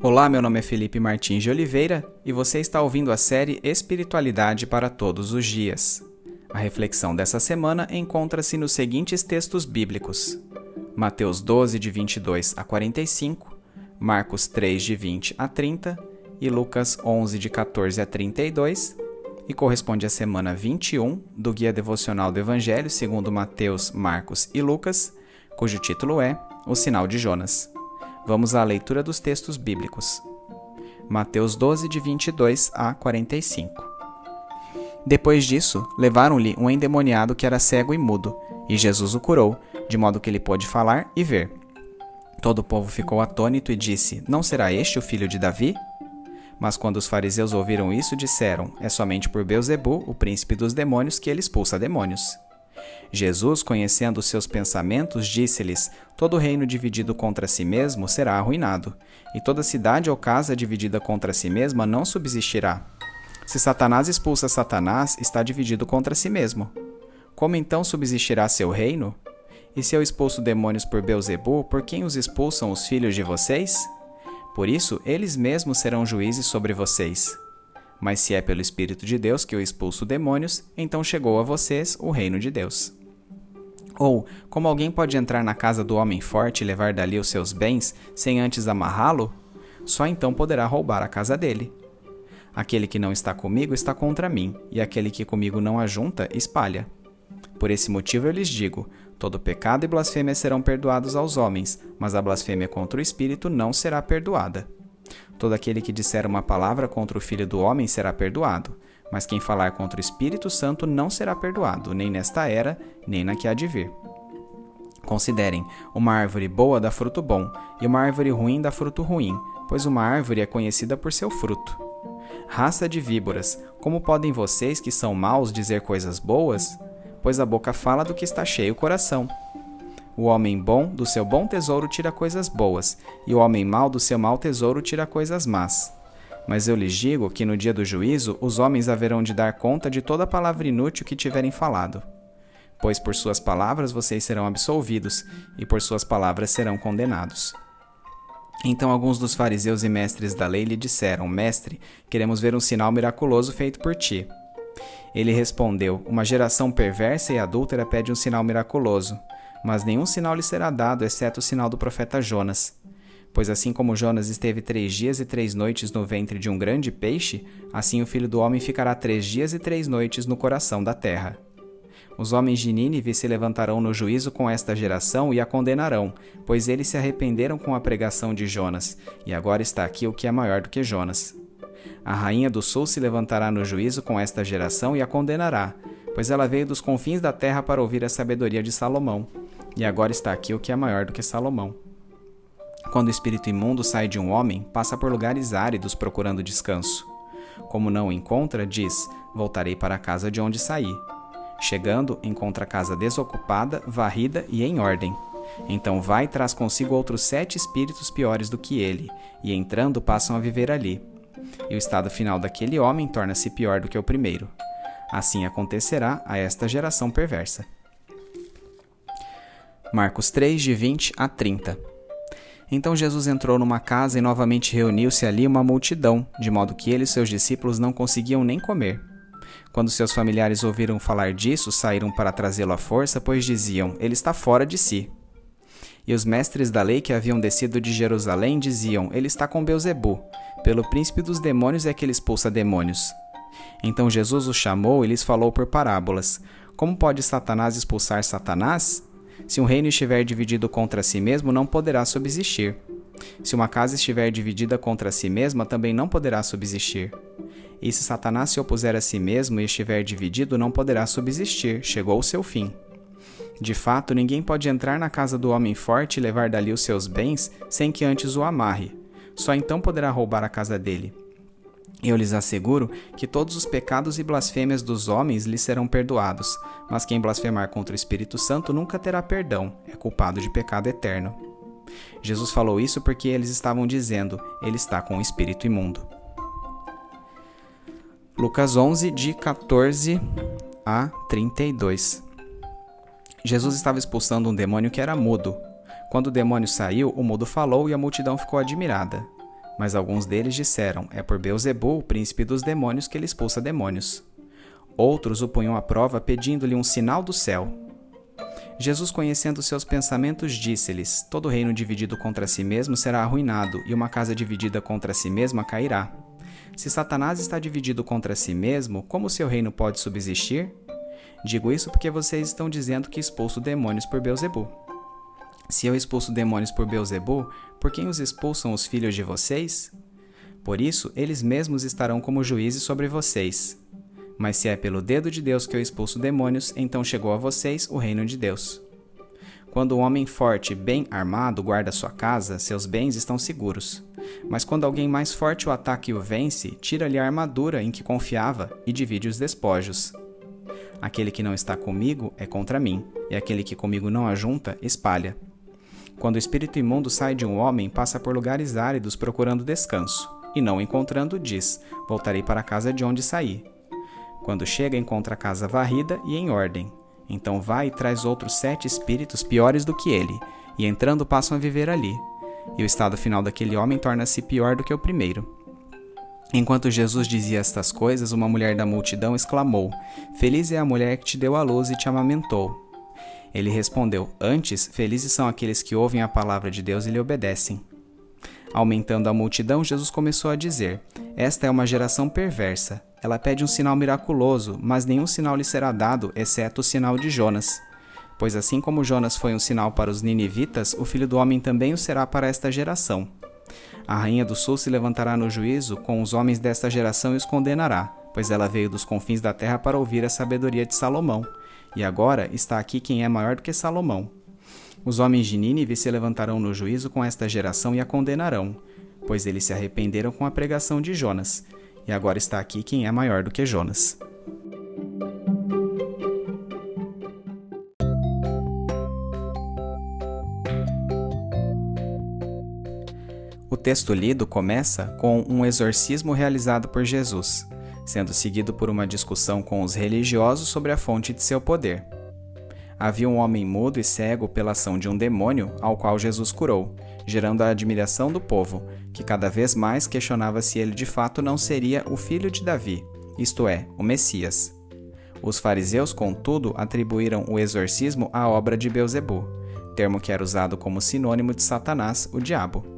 Olá, meu nome é Felipe Martins de Oliveira e você está ouvindo a série Espiritualidade para Todos os Dias. A reflexão dessa semana encontra-se nos seguintes textos bíblicos: Mateus 12, de 22 a 45, Marcos 3, de 20 a 30 e Lucas 11, de 14 a 32, e corresponde à semana 21 do Guia Devocional do Evangelho segundo Mateus, Marcos e Lucas, cujo título é O Sinal de Jonas. Vamos à leitura dos textos bíblicos. Mateus 12, de 22 a 45. Depois disso, levaram-lhe um endemoniado que era cego e mudo, e Jesus o curou, de modo que ele pôde falar e ver. Todo o povo ficou atônito e disse: Não será este o filho de Davi? Mas quando os fariseus ouviram isso, disseram: É somente por Beuzebu, o príncipe dos demônios, que ele expulsa demônios. Jesus, conhecendo seus pensamentos, disse-lhes: Todo reino dividido contra si mesmo será arruinado, e toda cidade ou casa dividida contra si mesma não subsistirá. Se Satanás expulsa Satanás, está dividido contra si mesmo. Como então subsistirá seu reino? E se eu expulso demônios por Beuzebu, por quem os expulsam os filhos de vocês? Por isso, eles mesmos serão juízes sobre vocês. Mas se é pelo Espírito de Deus que eu expulso demônios, então chegou a vocês o reino de Deus. Ou, como alguém pode entrar na casa do homem forte e levar dali os seus bens, sem antes amarrá-lo? Só então poderá roubar a casa dele. Aquele que não está comigo está contra mim, e aquele que comigo não ajunta, espalha. Por esse motivo eu lhes digo: todo pecado e blasfêmia serão perdoados aos homens, mas a blasfêmia contra o Espírito não será perdoada. Todo aquele que disser uma palavra contra o Filho do Homem será perdoado, mas quem falar contra o Espírito Santo não será perdoado, nem nesta era, nem na que há de vir. Considerem: uma árvore boa dá fruto bom, e uma árvore ruim dá fruto ruim, pois uma árvore é conhecida por seu fruto. Raça de víboras, como podem vocês que são maus dizer coisas boas? Pois a boca fala do que está cheio o coração. O homem bom do seu bom tesouro tira coisas boas, e o homem mau do seu mau tesouro tira coisas más. Mas eu lhes digo que no dia do juízo os homens haverão de dar conta de toda palavra inútil que tiverem falado. Pois por suas palavras vocês serão absolvidos, e por suas palavras serão condenados. Então alguns dos fariseus e mestres da lei lhe disseram: Mestre, queremos ver um sinal miraculoso feito por ti. Ele respondeu: Uma geração perversa e adúltera pede um sinal miraculoso mas nenhum sinal lhe será dado, exceto o sinal do profeta Jonas. Pois assim como Jonas esteve três dias e três noites no ventre de um grande peixe, assim o filho do homem ficará três dias e três noites no coração da terra. Os homens de Nínive se levantarão no juízo com esta geração e a condenarão, pois eles se arrependeram com a pregação de Jonas, e agora está aqui o que é maior do que Jonas. A rainha do sul se levantará no juízo com esta geração e a condenará, pois ela veio dos confins da terra para ouvir a sabedoria de Salomão e agora está aqui o que é maior do que Salomão. Quando o espírito imundo sai de um homem, passa por lugares áridos procurando descanso. Como não o encontra, diz: Voltarei para a casa de onde saí. Chegando, encontra a casa desocupada, varrida e em ordem. Então vai e traz consigo outros sete espíritos piores do que ele, e entrando passam a viver ali. E o estado final daquele homem torna-se pior do que o primeiro. Assim acontecerá a esta geração perversa. Marcos 3, de 20 a 30. Então Jesus entrou numa casa e novamente reuniu-se ali uma multidão, de modo que ele e seus discípulos não conseguiam nem comer. Quando seus familiares ouviram falar disso, saíram para trazê-lo à força, pois diziam: Ele está fora de si. E os mestres da lei que haviam descido de Jerusalém diziam: Ele está com Beuzebu, pelo príncipe dos demônios é que ele expulsa demônios. Então Jesus os chamou e lhes falou por parábolas: Como pode Satanás expulsar Satanás? Se um reino estiver dividido contra si mesmo, não poderá subsistir. Se uma casa estiver dividida contra si mesma, também não poderá subsistir. E se Satanás se opuser a si mesmo e estiver dividido, não poderá subsistir, chegou o seu fim. De fato, ninguém pode entrar na casa do homem forte e levar dali os seus bens sem que antes o amarre. Só então poderá roubar a casa dele. Eu lhes asseguro que todos os pecados e blasfêmias dos homens lhes serão perdoados, mas quem blasfemar contra o Espírito Santo nunca terá perdão, é culpado de pecado eterno. Jesus falou isso porque eles estavam dizendo: Ele está com o espírito imundo. Lucas 11, de 14 a 32. Jesus estava expulsando um demônio que era mudo. Quando o demônio saiu, o mudo falou e a multidão ficou admirada. Mas alguns deles disseram: É por Beuzebu, o príncipe dos demônios, que ele expulsa demônios. Outros o punham à prova, pedindo-lhe um sinal do céu. Jesus, conhecendo seus pensamentos, disse-lhes: Todo reino dividido contra si mesmo será arruinado, e uma casa dividida contra si mesma cairá. Se Satanás está dividido contra si mesmo, como seu reino pode subsistir? Digo isso porque vocês estão dizendo que expulso demônios por Beuzebu. Se eu expulso demônios por Beuzebu, por quem os expulsam os filhos de vocês? Por isso, eles mesmos estarão como juízes sobre vocês. Mas se é pelo dedo de Deus que eu expulso demônios, então chegou a vocês o reino de Deus. Quando um homem forte, bem armado, guarda sua casa, seus bens estão seguros. Mas quando alguém mais forte o ataca e o vence, tira-lhe a armadura em que confiava e divide os despojos. Aquele que não está comigo é contra mim, e aquele que comigo não ajunta, espalha. Quando o espírito imundo sai de um homem, passa por lugares áridos procurando descanso, e não encontrando, diz: Voltarei para a casa de onde saí. Quando chega, encontra a casa varrida e em ordem. Então vai e traz outros sete espíritos piores do que ele, e entrando passam a viver ali. E o estado final daquele homem torna-se pior do que o primeiro. Enquanto Jesus dizia estas coisas, uma mulher da multidão exclamou: Feliz é a mulher que te deu a luz e te amamentou. Ele respondeu: Antes, felizes são aqueles que ouvem a palavra de Deus e lhe obedecem. Aumentando a multidão, Jesus começou a dizer: Esta é uma geração perversa. Ela pede um sinal miraculoso, mas nenhum sinal lhe será dado, exceto o sinal de Jonas. Pois assim como Jonas foi um sinal para os ninivitas, o filho do homem também o será para esta geração. A rainha do sul se levantará no juízo com os homens desta geração e os condenará, pois ela veio dos confins da terra para ouvir a sabedoria de Salomão. E agora está aqui quem é maior do que Salomão. Os homens de Nínive se levantarão no juízo com esta geração e a condenarão, pois eles se arrependeram com a pregação de Jonas. E agora está aqui quem é maior do que Jonas. O texto lido começa com um exorcismo realizado por Jesus sendo seguido por uma discussão com os religiosos sobre a fonte de seu poder. Havia um homem mudo e cego pela ação de um demônio, ao qual Jesus curou, gerando a admiração do povo, que cada vez mais questionava se ele de fato não seria o filho de Davi, isto é, o Messias. Os fariseus, contudo, atribuíram o exorcismo à obra de Beuzebu, termo que era usado como sinônimo de Satanás, o diabo.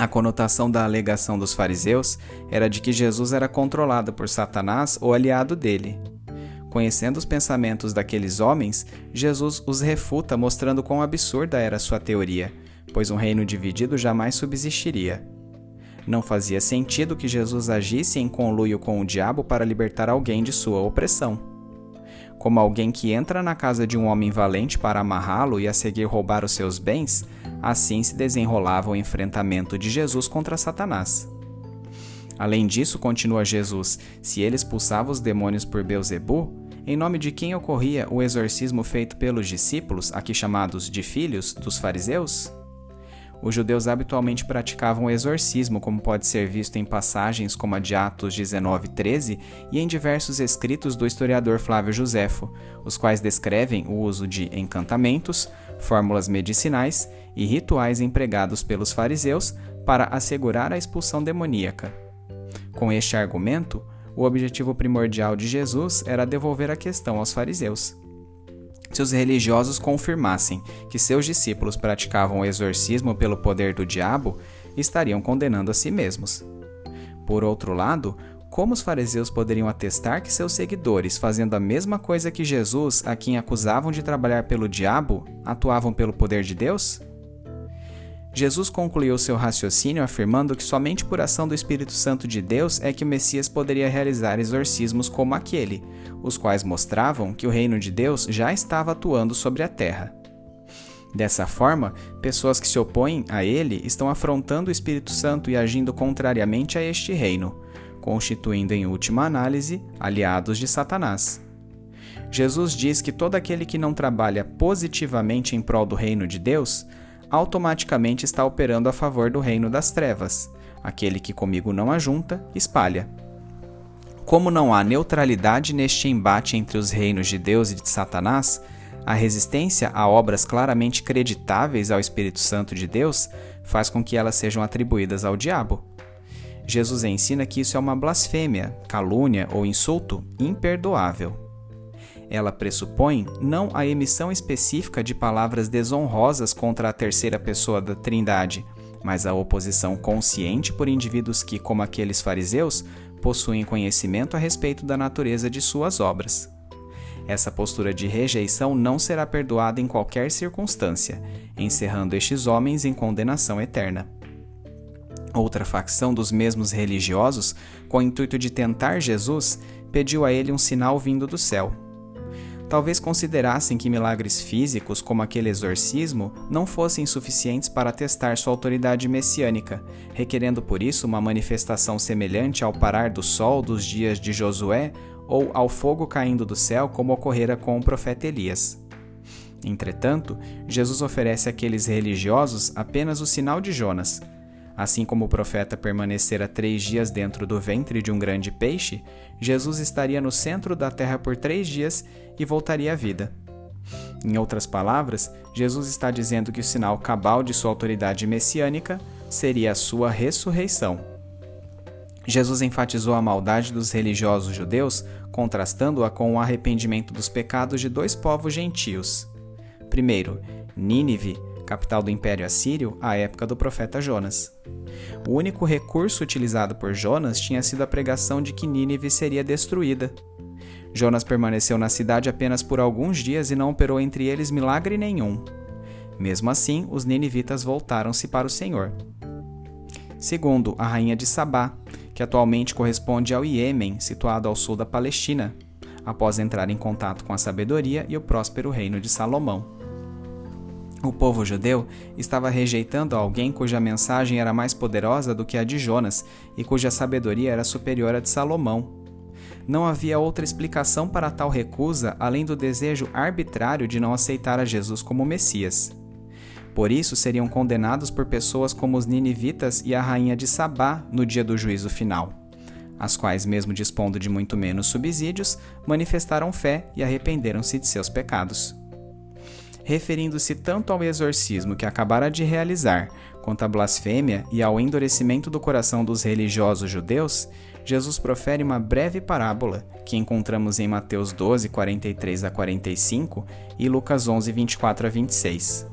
A conotação da alegação dos fariseus era de que Jesus era controlado por Satanás ou aliado dele. Conhecendo os pensamentos daqueles homens, Jesus os refuta, mostrando quão absurda era sua teoria, pois um reino dividido jamais subsistiria. Não fazia sentido que Jesus agisse em conluio com o diabo para libertar alguém de sua opressão como alguém que entra na casa de um homem valente para amarrá-lo e a seguir roubar os seus bens, assim se desenrolava o enfrentamento de Jesus contra Satanás. Além disso, continua Jesus, se ele expulsava os demônios por Beuzebu, em nome de quem ocorria o exorcismo feito pelos discípulos, aqui chamados de filhos, dos fariseus? Os judeus habitualmente praticavam exorcismo, como pode ser visto em passagens como a de Atos 19:13 e em diversos escritos do historiador Flávio Josefo, os quais descrevem o uso de encantamentos, fórmulas medicinais e rituais empregados pelos fariseus para assegurar a expulsão demoníaca. Com este argumento, o objetivo primordial de Jesus era devolver a questão aos fariseus. Se os religiosos confirmassem que seus discípulos praticavam o exorcismo pelo poder do diabo, estariam condenando a si mesmos. Por outro lado, como os fariseus poderiam atestar que seus seguidores, fazendo a mesma coisa que Jesus, a quem acusavam de trabalhar pelo diabo, atuavam pelo poder de Deus? Jesus concluiu seu raciocínio afirmando que somente por ação do Espírito Santo de Deus é que o Messias poderia realizar exorcismos como aquele, os quais mostravam que o reino de Deus já estava atuando sobre a terra. Dessa forma, pessoas que se opõem a ele estão afrontando o Espírito Santo e agindo contrariamente a este reino, constituindo em última análise aliados de Satanás. Jesus diz que todo aquele que não trabalha positivamente em prol do reino de Deus automaticamente está operando a favor do reino das trevas. Aquele que comigo não ajunta, espalha. Como não há neutralidade neste embate entre os reinos de Deus e de Satanás, A resistência a obras claramente creditáveis ao Espírito Santo de Deus faz com que elas sejam atribuídas ao diabo. Jesus ensina que isso é uma blasfêmia, calúnia ou insulto imperdoável. Ela pressupõe não a emissão específica de palavras desonrosas contra a terceira pessoa da Trindade, mas a oposição consciente por indivíduos que, como aqueles fariseus, possuem conhecimento a respeito da natureza de suas obras. Essa postura de rejeição não será perdoada em qualquer circunstância, encerrando estes homens em condenação eterna. Outra facção dos mesmos religiosos, com o intuito de tentar Jesus, pediu a ele um sinal vindo do céu. Talvez considerassem que milagres físicos, como aquele exorcismo, não fossem suficientes para testar sua autoridade messiânica, requerendo por isso uma manifestação semelhante ao parar do sol dos dias de Josué ou ao fogo caindo do céu, como ocorrera com o profeta Elias. Entretanto, Jesus oferece àqueles religiosos apenas o sinal de Jonas, Assim como o profeta permanecera três dias dentro do ventre de um grande peixe, Jesus estaria no centro da terra por três dias e voltaria à vida. Em outras palavras, Jesus está dizendo que o sinal cabal de sua autoridade messiânica seria a sua ressurreição. Jesus enfatizou a maldade dos religiosos judeus, contrastando-a com o arrependimento dos pecados de dois povos gentios. Primeiro, Nínive capital do Império Assírio, à época do profeta Jonas. O único recurso utilizado por Jonas tinha sido a pregação de que Nínive seria destruída. Jonas permaneceu na cidade apenas por alguns dias e não operou entre eles milagre nenhum. Mesmo assim, os ninivitas voltaram-se para o Senhor. Segundo, a rainha de Sabá, que atualmente corresponde ao Iêmen, situado ao sul da Palestina, após entrar em contato com a sabedoria e o próspero reino de Salomão. O povo judeu estava rejeitando alguém cuja mensagem era mais poderosa do que a de Jonas e cuja sabedoria era superior à de Salomão. Não havia outra explicação para tal recusa além do desejo arbitrário de não aceitar a Jesus como Messias. Por isso seriam condenados por pessoas como os ninivitas e a rainha de Sabá no dia do juízo final, as quais, mesmo dispondo de muito menos subsídios, manifestaram fé e arrependeram-se de seus pecados referindo-se tanto ao exorcismo que acabara de realizar, quanto à blasfêmia e ao endurecimento do coração dos religiosos judeus, Jesus profere uma breve parábola que encontramos em Mateus 12, 43 a 45 e Lucas 11, 24 a 26.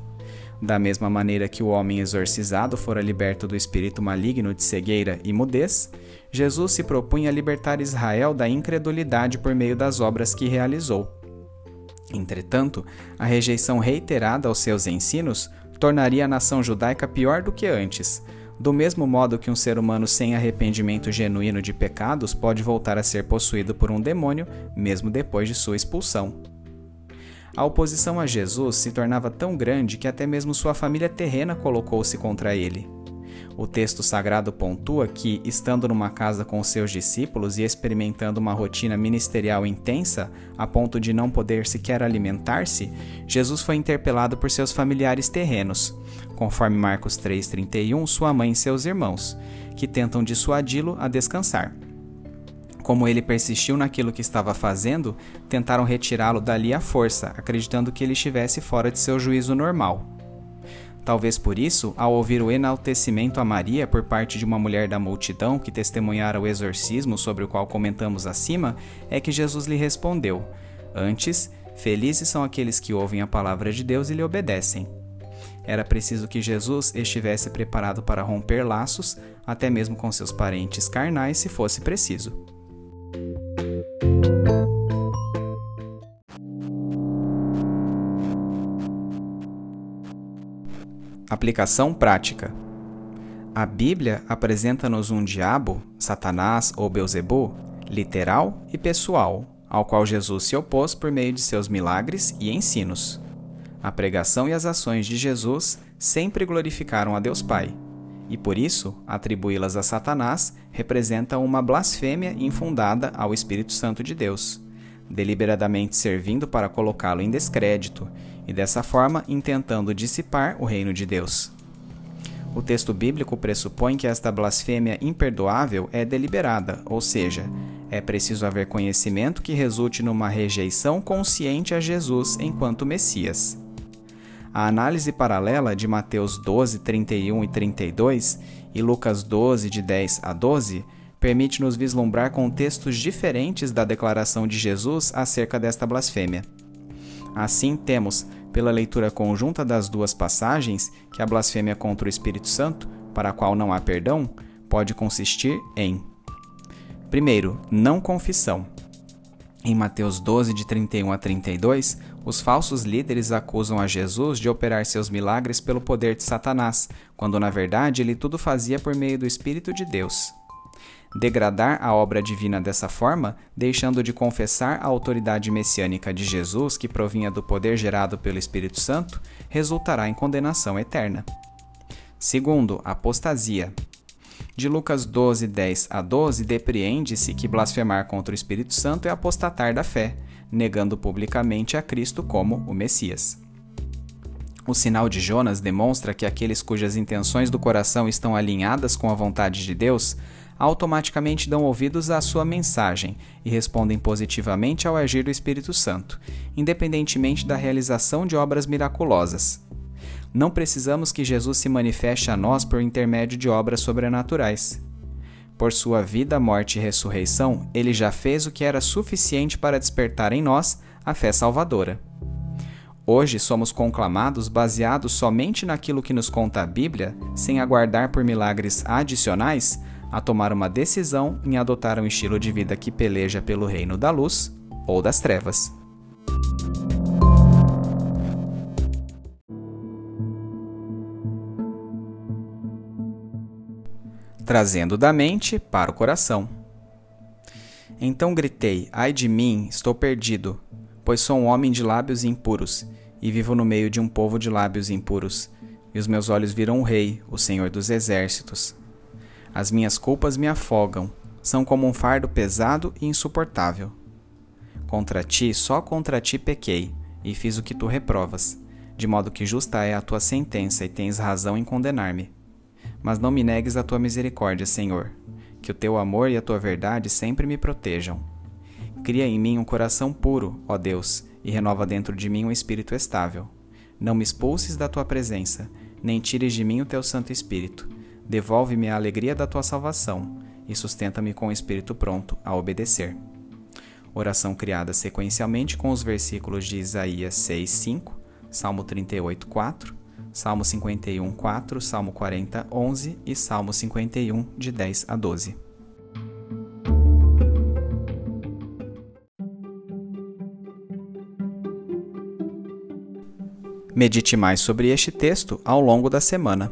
Da mesma maneira que o homem exorcizado fora liberto do espírito maligno de cegueira e mudez, Jesus se propunha libertar Israel da incredulidade por meio das obras que realizou. Entretanto, a rejeição reiterada aos seus ensinos tornaria a nação judaica pior do que antes, do mesmo modo que um ser humano sem arrependimento genuíno de pecados pode voltar a ser possuído por um demônio, mesmo depois de sua expulsão. A oposição a Jesus se tornava tão grande que até mesmo sua família terrena colocou-se contra ele. O texto sagrado pontua que, estando numa casa com seus discípulos e experimentando uma rotina ministerial intensa, a ponto de não poder sequer alimentar-se, Jesus foi interpelado por seus familiares terrenos, conforme Marcos 3,31, sua mãe e seus irmãos, que tentam dissuadi-lo a descansar. Como ele persistiu naquilo que estava fazendo, tentaram retirá-lo dali à força, acreditando que ele estivesse fora de seu juízo normal. Talvez por isso, ao ouvir o enaltecimento a Maria por parte de uma mulher da multidão que testemunhara o exorcismo sobre o qual comentamos acima, é que Jesus lhe respondeu: Antes, felizes são aqueles que ouvem a palavra de Deus e lhe obedecem. Era preciso que Jesus estivesse preparado para romper laços, até mesmo com seus parentes carnais, se fosse preciso. Aplicação prática. A Bíblia apresenta-nos um diabo, Satanás ou Beuzebu, literal e pessoal, ao qual Jesus se opôs por meio de seus milagres e ensinos. A pregação e as ações de Jesus sempre glorificaram a Deus Pai, e por isso atribuí-las a Satanás representa uma blasfêmia infundada ao Espírito Santo de Deus, deliberadamente servindo para colocá-lo em descrédito e dessa forma intentando dissipar o reino de Deus. O texto bíblico pressupõe que esta blasfêmia imperdoável é deliberada, ou seja, é preciso haver conhecimento que resulte numa rejeição consciente a Jesus enquanto Messias. A análise paralela de Mateus 12, 31 e 32 e Lucas 12, de 10 a 12, permite-nos vislumbrar contextos diferentes da declaração de Jesus acerca desta blasfêmia. Assim, temos, pela leitura conjunta das duas passagens, que a blasfêmia contra o Espírito Santo, para a qual não há perdão, pode consistir em: primeiro, não confissão. Em Mateus 12, de 31 a 32, os falsos líderes acusam a Jesus de operar seus milagres pelo poder de Satanás, quando na verdade ele tudo fazia por meio do Espírito de Deus. Degradar a obra divina dessa forma, deixando de confessar a autoridade messiânica de Jesus, que provinha do poder gerado pelo Espírito Santo, resultará em condenação eterna. Segundo, apostasia. De Lucas 12, 10 a 12, depreende-se que blasfemar contra o Espírito Santo é apostatar da fé, negando publicamente a Cristo como o Messias. O sinal de Jonas demonstra que aqueles cujas intenções do coração estão alinhadas com a vontade de Deus automaticamente dão ouvidos à sua mensagem e respondem positivamente ao agir do Espírito Santo, independentemente da realização de obras miraculosas. Não precisamos que Jesus se manifeste a nós por intermédio de obras sobrenaturais. Por sua vida, morte e ressurreição, ele já fez o que era suficiente para despertar em nós a fé salvadora. Hoje somos conclamados baseados somente naquilo que nos conta a Bíblia, sem aguardar por milagres adicionais, a tomar uma decisão em adotar um estilo de vida que peleja pelo reino da luz ou das trevas. trazendo da mente para o coração. Então gritei: Ai de mim, estou perdido, pois sou um homem de lábios impuros, e vivo no meio de um povo de lábios impuros, e os meus olhos viram o Rei, o Senhor dos Exércitos. As minhas culpas me afogam, são como um fardo pesado e insuportável. Contra ti, só contra ti pequei, e fiz o que tu reprovas, de modo que justa é a tua sentença e tens razão em condenar-me mas não me negues a tua misericórdia, Senhor. Que o teu amor e a tua verdade sempre me protejam. Cria em mim um coração puro, ó Deus, e renova dentro de mim um espírito estável. Não me expulses da tua presença, nem tires de mim o teu Santo Espírito. Devolve-me a alegria da tua salvação e sustenta-me com o espírito pronto a obedecer. Oração criada sequencialmente com os versículos de Isaías 6, 5, Salmo 38, 4 Salmo 51, 4, Salmo 40, 11 e Salmo 51, de 10 a 12. Medite mais sobre este texto ao longo da semana.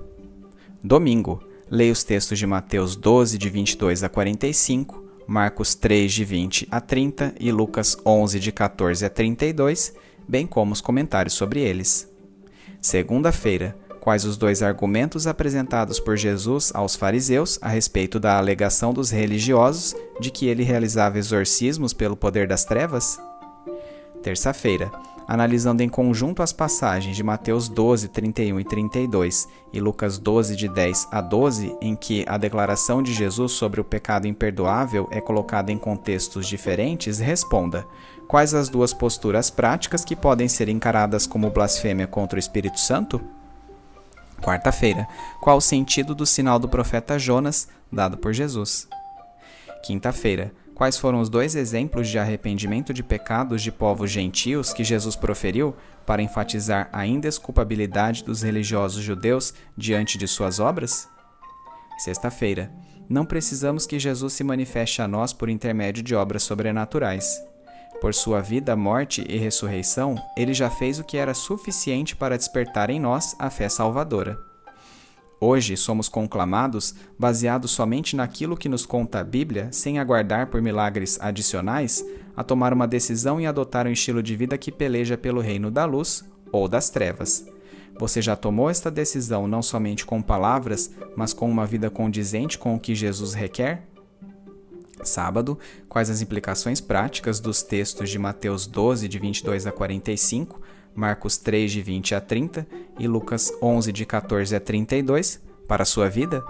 Domingo, leia os textos de Mateus 12, de 22 a 45, Marcos 3, de 20 a 30 e Lucas 11, de 14 a 32, bem como os comentários sobre eles. Segunda-feira, quais os dois argumentos apresentados por Jesus aos fariseus a respeito da alegação dos religiosos de que ele realizava exorcismos pelo poder das trevas? Terça-feira, analisando em conjunto as passagens de Mateus 12, 31 e 32 e Lucas 12, de 10 a 12, em que a declaração de Jesus sobre o pecado imperdoável é colocada em contextos diferentes, responda: quais as duas posturas práticas que podem ser encaradas como blasfêmia contra o Espírito Santo? Quarta-feira, qual o sentido do sinal do profeta Jonas dado por Jesus? Quinta-feira, quais foram os dois exemplos de arrependimento de pecados de povos gentios que Jesus proferiu para enfatizar a indesculpabilidade dos religiosos judeus diante de suas obras? Sexta-feira, não precisamos que Jesus se manifeste a nós por intermédio de obras sobrenaturais. Por sua vida, morte e ressurreição, ele já fez o que era suficiente para despertar em nós a fé salvadora. Hoje somos conclamados, baseados somente naquilo que nos conta a Bíblia, sem aguardar por milagres adicionais, a tomar uma decisão e adotar um estilo de vida que peleja pelo reino da luz ou das trevas. Você já tomou esta decisão não somente com palavras, mas com uma vida condizente com o que Jesus requer? Sábado, quais as implicações práticas dos textos de Mateus 12, de 22 a 45, Marcos 3, de 20 a 30 e Lucas 11, de 14 a 32 para a sua vida?